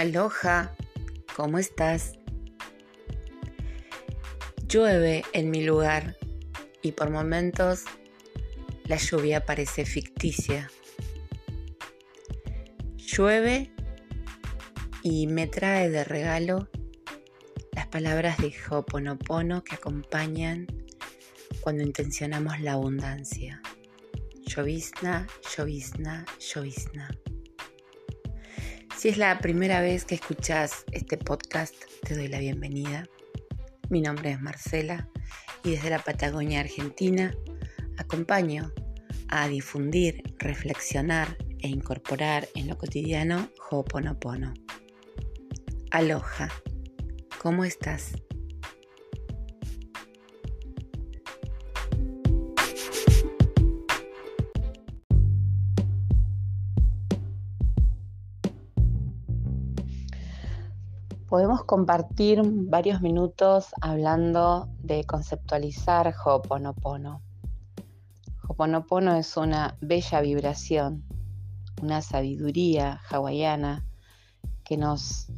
Aloha, ¿cómo estás? Llueve en mi lugar y por momentos la lluvia parece ficticia. Llueve y me trae de regalo las palabras de Hoponopono que acompañan cuando intencionamos la abundancia. Llovizna, llovizna, llovizna. Si es la primera vez que escuchas este podcast, te doy la bienvenida. Mi nombre es Marcela y desde la Patagonia Argentina acompaño a difundir, reflexionar e incorporar en lo cotidiano Ho'oponopono. Aloha, ¿cómo estás? Podemos compartir varios minutos hablando de conceptualizar Ho'oponopono. Ho'oponopono es una bella vibración, una sabiduría hawaiana que nos,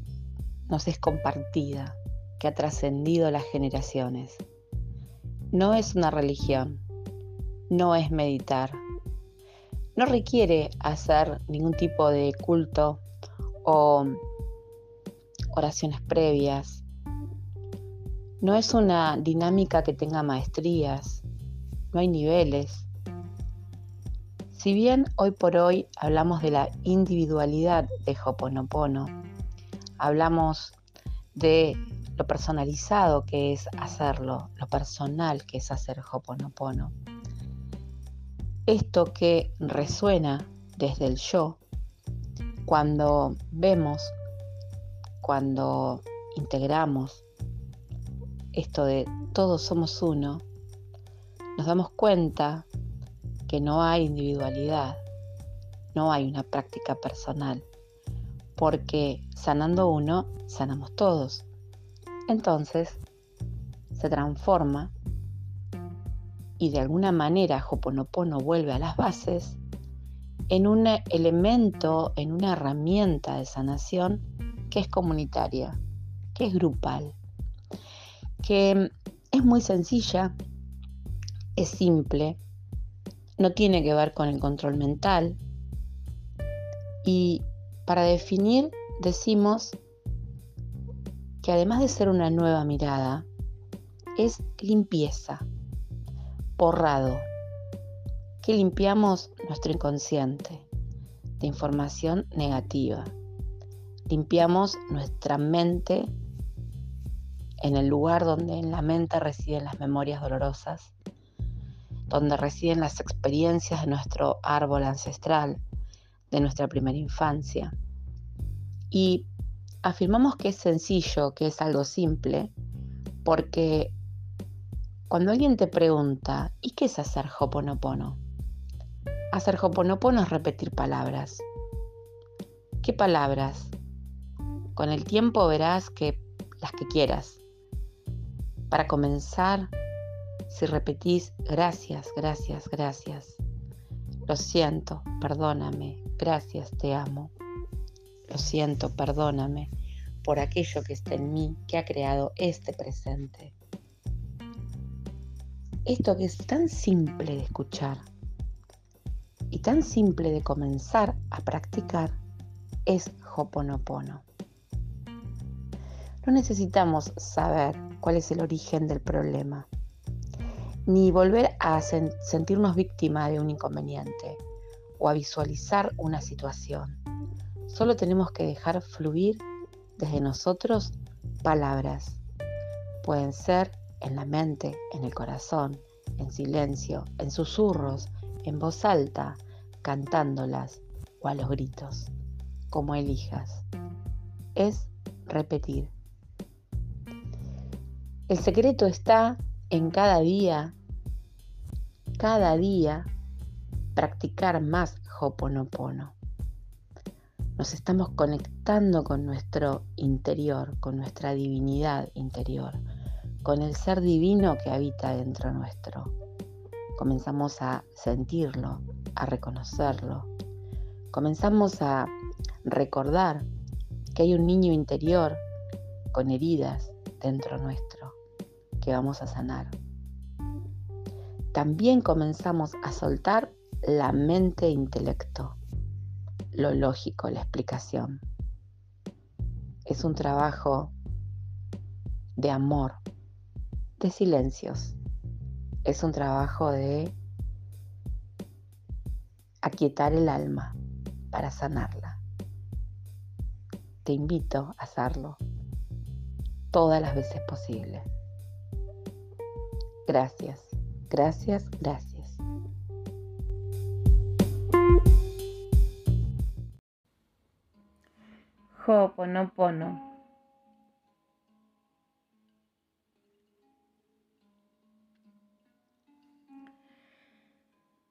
nos es compartida, que ha trascendido las generaciones. No es una religión, no es meditar, no requiere hacer ningún tipo de culto o oraciones previas. No es una dinámica que tenga maestrías, no hay niveles. Si bien hoy por hoy hablamos de la individualidad de Hoponopono, hablamos de lo personalizado que es hacerlo, lo personal que es hacer Hoponopono. Esto que resuena desde el yo, cuando vemos cuando integramos esto de todos somos uno, nos damos cuenta que no hay individualidad, no hay una práctica personal, porque sanando uno, sanamos todos. Entonces, se transforma y de alguna manera Hoponopono vuelve a las bases en un elemento, en una herramienta de sanación que es comunitaria, que es grupal, que es muy sencilla, es simple, no tiene que ver con el control mental. Y para definir decimos que además de ser una nueva mirada, es limpieza, borrado, que limpiamos nuestro inconsciente de información negativa limpiamos nuestra mente en el lugar donde en la mente residen las memorias dolorosas, donde residen las experiencias de nuestro árbol ancestral, de nuestra primera infancia. Y afirmamos que es sencillo, que es algo simple, porque cuando alguien te pregunta, ¿y qué es hacer Hoponopono? Hacer Hoponopono es repetir palabras. ¿Qué palabras? Con el tiempo verás que las que quieras. Para comenzar, si repetís gracias, gracias, gracias. Lo siento, perdóname, gracias, te amo. Lo siento, perdóname por aquello que está en mí, que ha creado este presente. Esto que es tan simple de escuchar y tan simple de comenzar a practicar es Hoponopono. No necesitamos saber cuál es el origen del problema, ni volver a sentirnos víctima de un inconveniente o a visualizar una situación. Solo tenemos que dejar fluir desde nosotros palabras. Pueden ser en la mente, en el corazón, en silencio, en susurros, en voz alta, cantándolas o a los gritos, como elijas. Es repetir. El secreto está en cada día, cada día practicar más Hoponopono. Nos estamos conectando con nuestro interior, con nuestra divinidad interior, con el ser divino que habita dentro nuestro. Comenzamos a sentirlo, a reconocerlo. Comenzamos a recordar que hay un niño interior con heridas dentro nuestro que vamos a sanar. También comenzamos a soltar la mente e intelecto, lo lógico, la explicación. Es un trabajo de amor, de silencios. Es un trabajo de aquietar el alma para sanarla. Te invito a hacerlo todas las veces posible. Gracias, gracias, gracias. Ho'oponopono.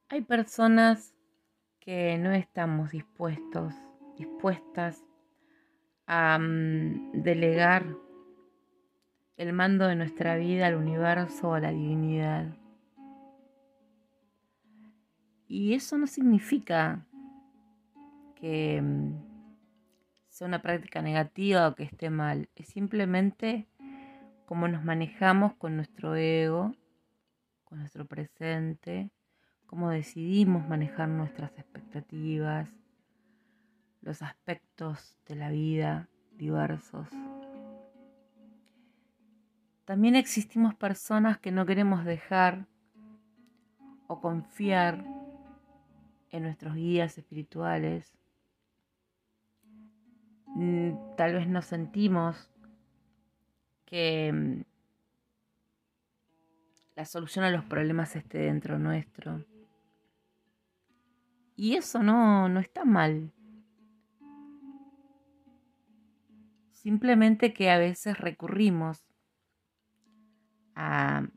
Hay personas que no estamos dispuestos, dispuestas a mm, delegar el mando de nuestra vida al universo o a la divinidad. Y eso no significa que mm, sea una práctica negativa o que esté mal, es simplemente cómo nos manejamos con nuestro ego, con nuestro presente, cómo decidimos manejar nuestras expectativas, los aspectos de la vida diversos. También existimos personas que no queremos dejar o confiar en nuestros guías espirituales. Mm, tal vez nos sentimos que mm, la solución a los problemas esté dentro nuestro. Y eso no, no está mal. Simplemente que a veces recurrimos a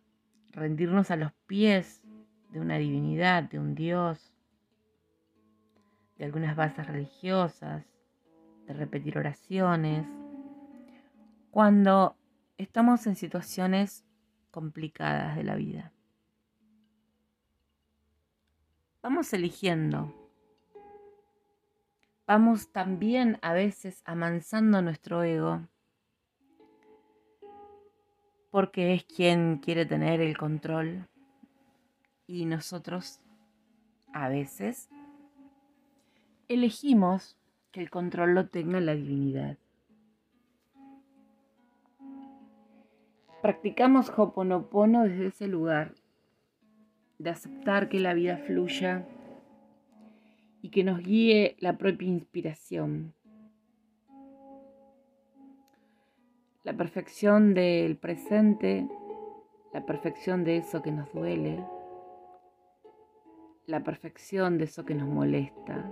rendirnos a los pies de una divinidad, de un Dios, de algunas bases religiosas, de repetir oraciones, cuando estamos en situaciones complicadas de la vida. vamos eligiendo. Vamos también a veces amansando nuestro ego, porque es quien quiere tener el control y nosotros a veces elegimos que el control lo tenga la divinidad. Practicamos Hoponopono desde ese lugar de aceptar que la vida fluya y que nos guíe la propia inspiración. La perfección del presente, la perfección de eso que nos duele, la perfección de eso que nos molesta,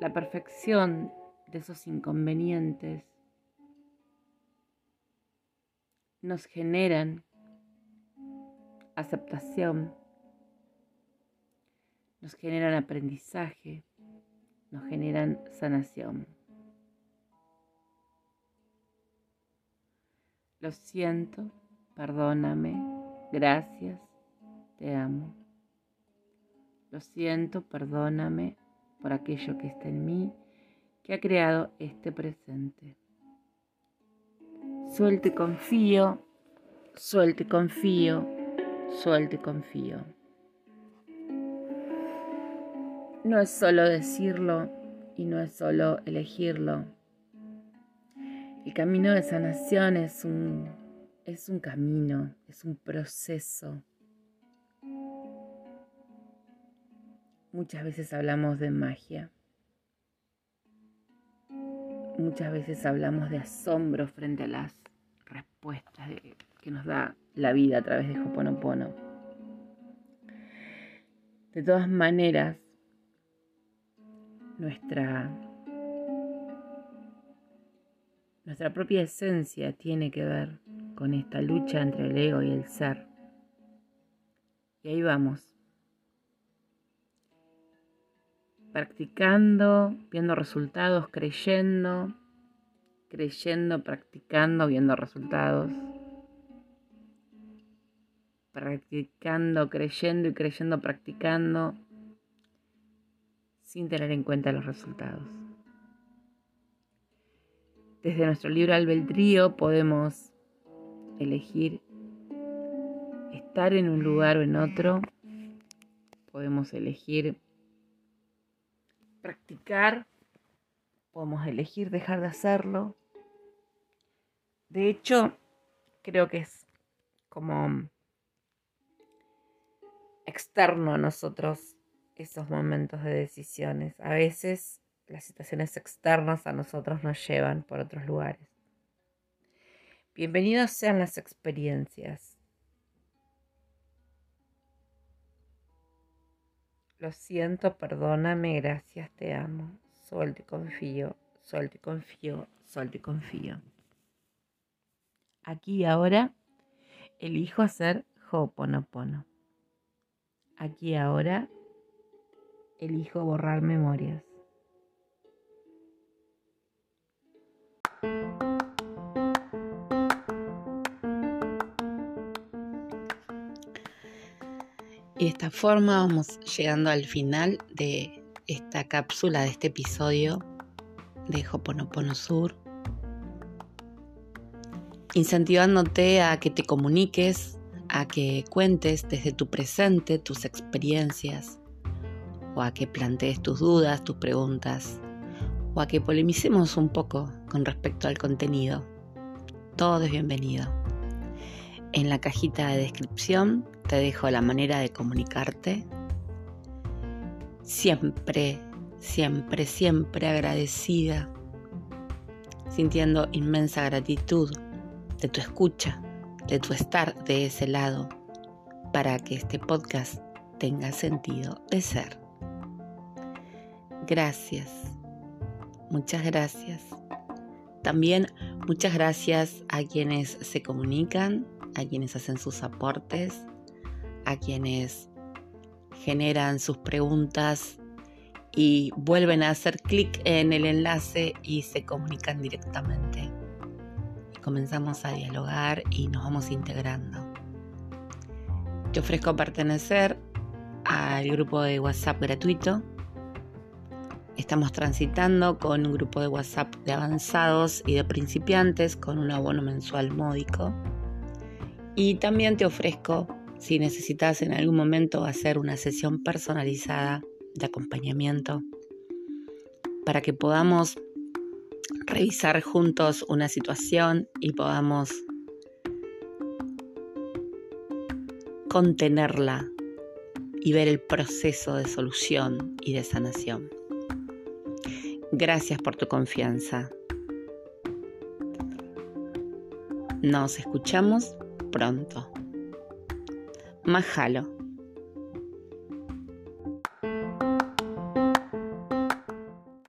la perfección de esos inconvenientes nos generan aceptación, nos generan aprendizaje, nos generan sanación. Lo siento, perdóname, gracias, te amo. Lo siento, perdóname por aquello que está en mí, que ha creado este presente. Suelte, confío, suelte, confío, suelto y confío. No es solo decirlo y no es solo elegirlo. El camino de sanación es un, es un camino, es un proceso. Muchas veces hablamos de magia. Muchas veces hablamos de asombro frente a las respuestas que nos da la vida a través de Hoponopono. De todas maneras, nuestra, nuestra propia esencia tiene que ver con esta lucha entre el ego y el ser. Y ahí vamos. Practicando, viendo resultados, creyendo, creyendo, practicando, viendo resultados practicando, creyendo y creyendo, practicando, sin tener en cuenta los resultados. Desde nuestro libro albedrío podemos elegir estar en un lugar o en otro. Podemos elegir practicar. Podemos elegir dejar de hacerlo. De hecho, creo que es como externo a nosotros esos momentos de decisiones. A veces las situaciones externas a nosotros nos llevan por otros lugares. Bienvenidos sean las experiencias. Lo siento, perdóname, gracias, te amo. Sol, te confío, sol, te confío, sol, te confío. Aquí ahora elijo hacer Ho'oponopono. Aquí ahora elijo borrar memorias. Y de esta forma vamos llegando al final de esta cápsula, de este episodio de Hoponopono Sur. Incentivándote a que te comuniques, a que cuentes desde tu presente tus experiencias, o a que plantees tus dudas, tus preguntas, o a que polemicemos un poco con respecto al contenido. Todo es bienvenido. En la cajita de descripción te dejo la manera de comunicarte. Siempre, siempre, siempre agradecida, sintiendo inmensa gratitud de tu escucha, de tu estar de ese lado, para que este podcast tenga sentido de ser. Gracias, muchas gracias. También muchas gracias a quienes se comunican, a quienes hacen sus aportes, a quienes generan sus preguntas y vuelven a hacer clic en el enlace y se comunican directamente. Y comenzamos a dialogar y nos vamos integrando. Te ofrezco pertenecer al grupo de WhatsApp gratuito. Estamos transitando con un grupo de WhatsApp de avanzados y de principiantes con un abono mensual módico. Y también te ofrezco si necesitas en algún momento hacer una sesión personalizada de acompañamiento para que podamos revisar juntos una situación y podamos contenerla y ver el proceso de solución y de sanación. Gracias por tu confianza. Nos escuchamos pronto. Mahalo.